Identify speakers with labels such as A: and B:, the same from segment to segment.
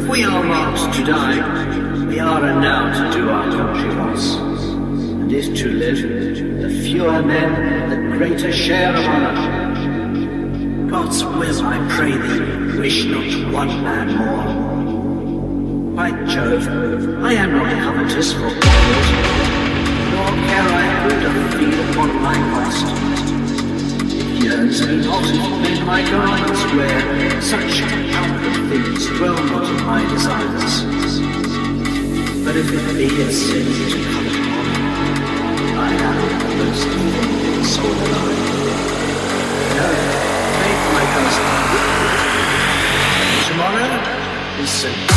A: If we are not to die, we are allowed to do our country wants. And if to live, the fewer men, the greater share of honor. God's will, I pray thee, wish not one man more. By Jove, I am not covetous for gold, nor care I who doth feed upon my cost years and not my guides where such outward things dwell not in my desires. But if it be a sin to come upon, I am most evil soul alive. No, make my husband. Tomorrow is sin.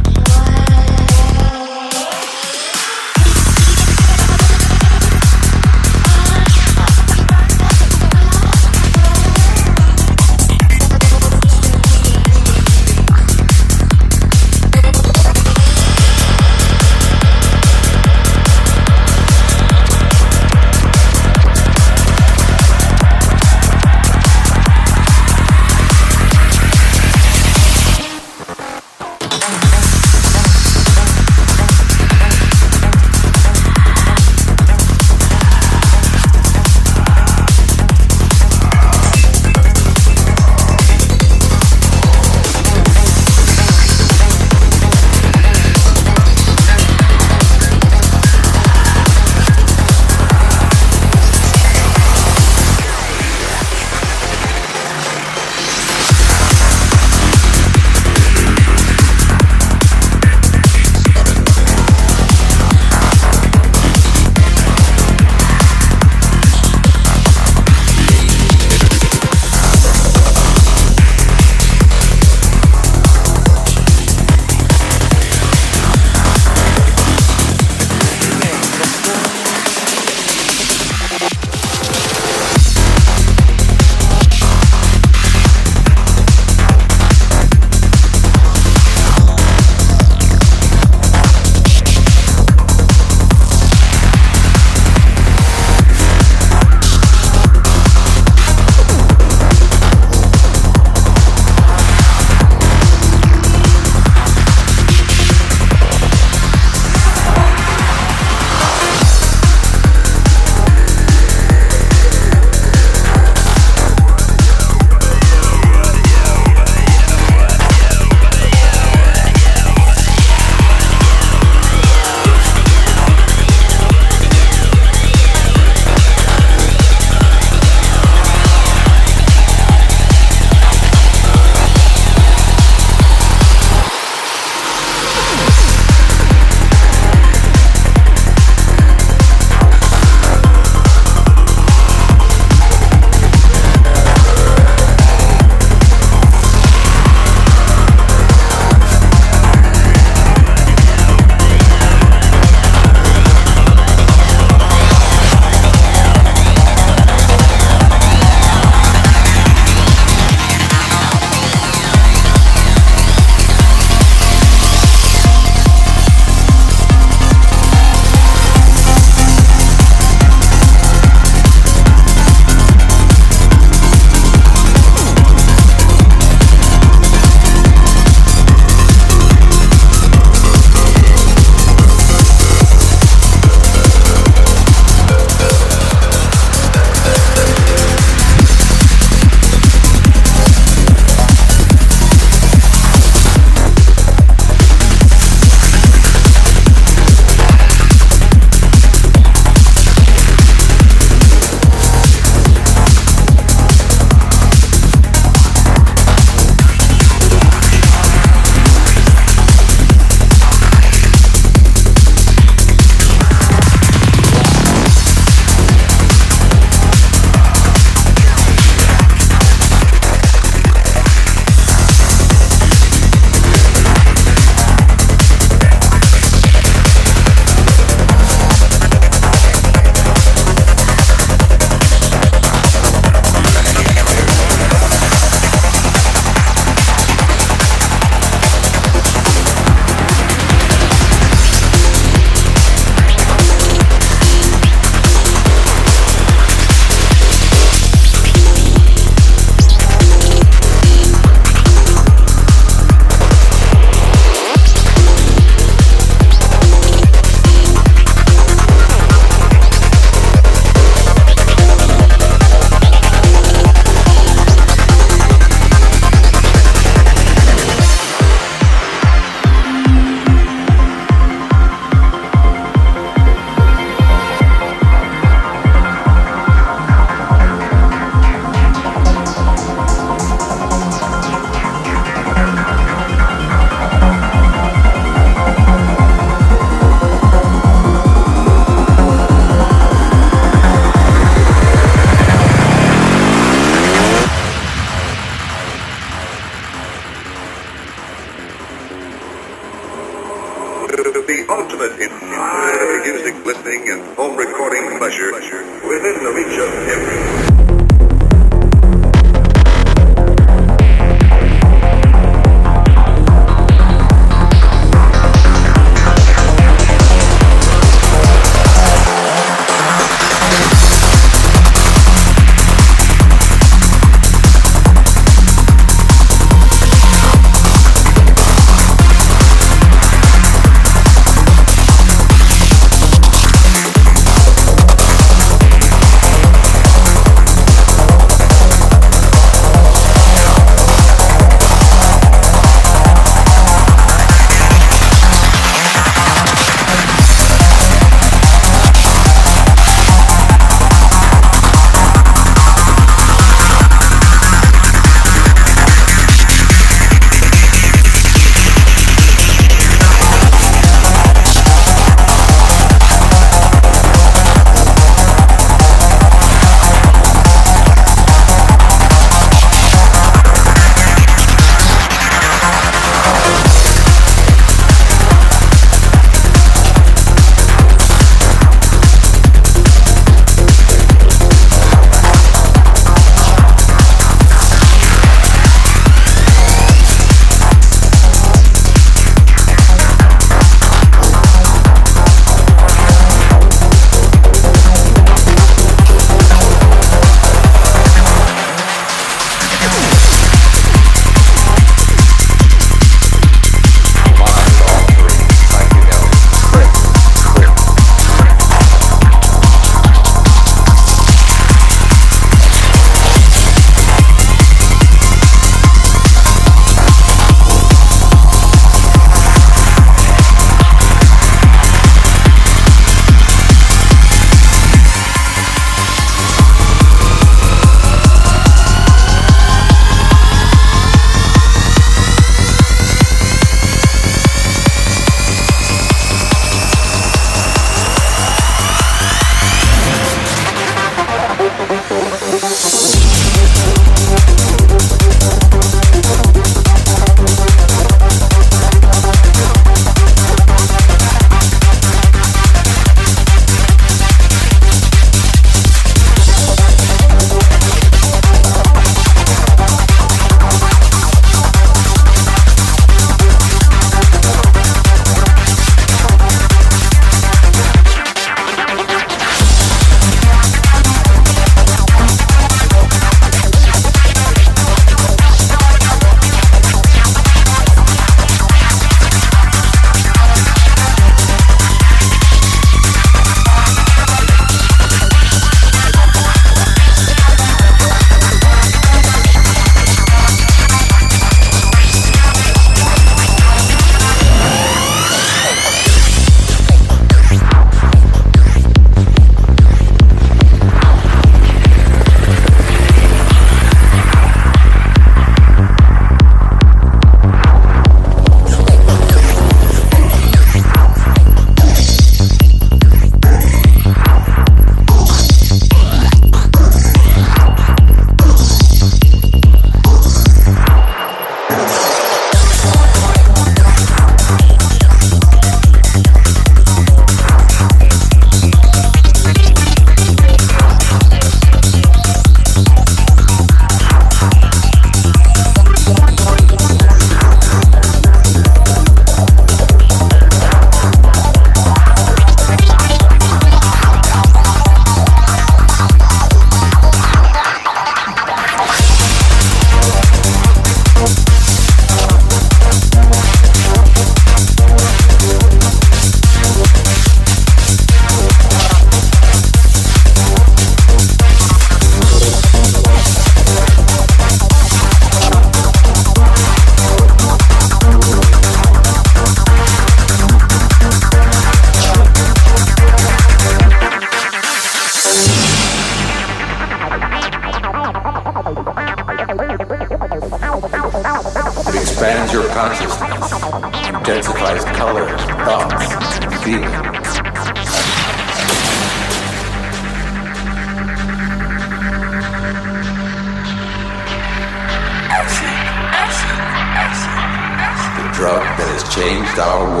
B: Drug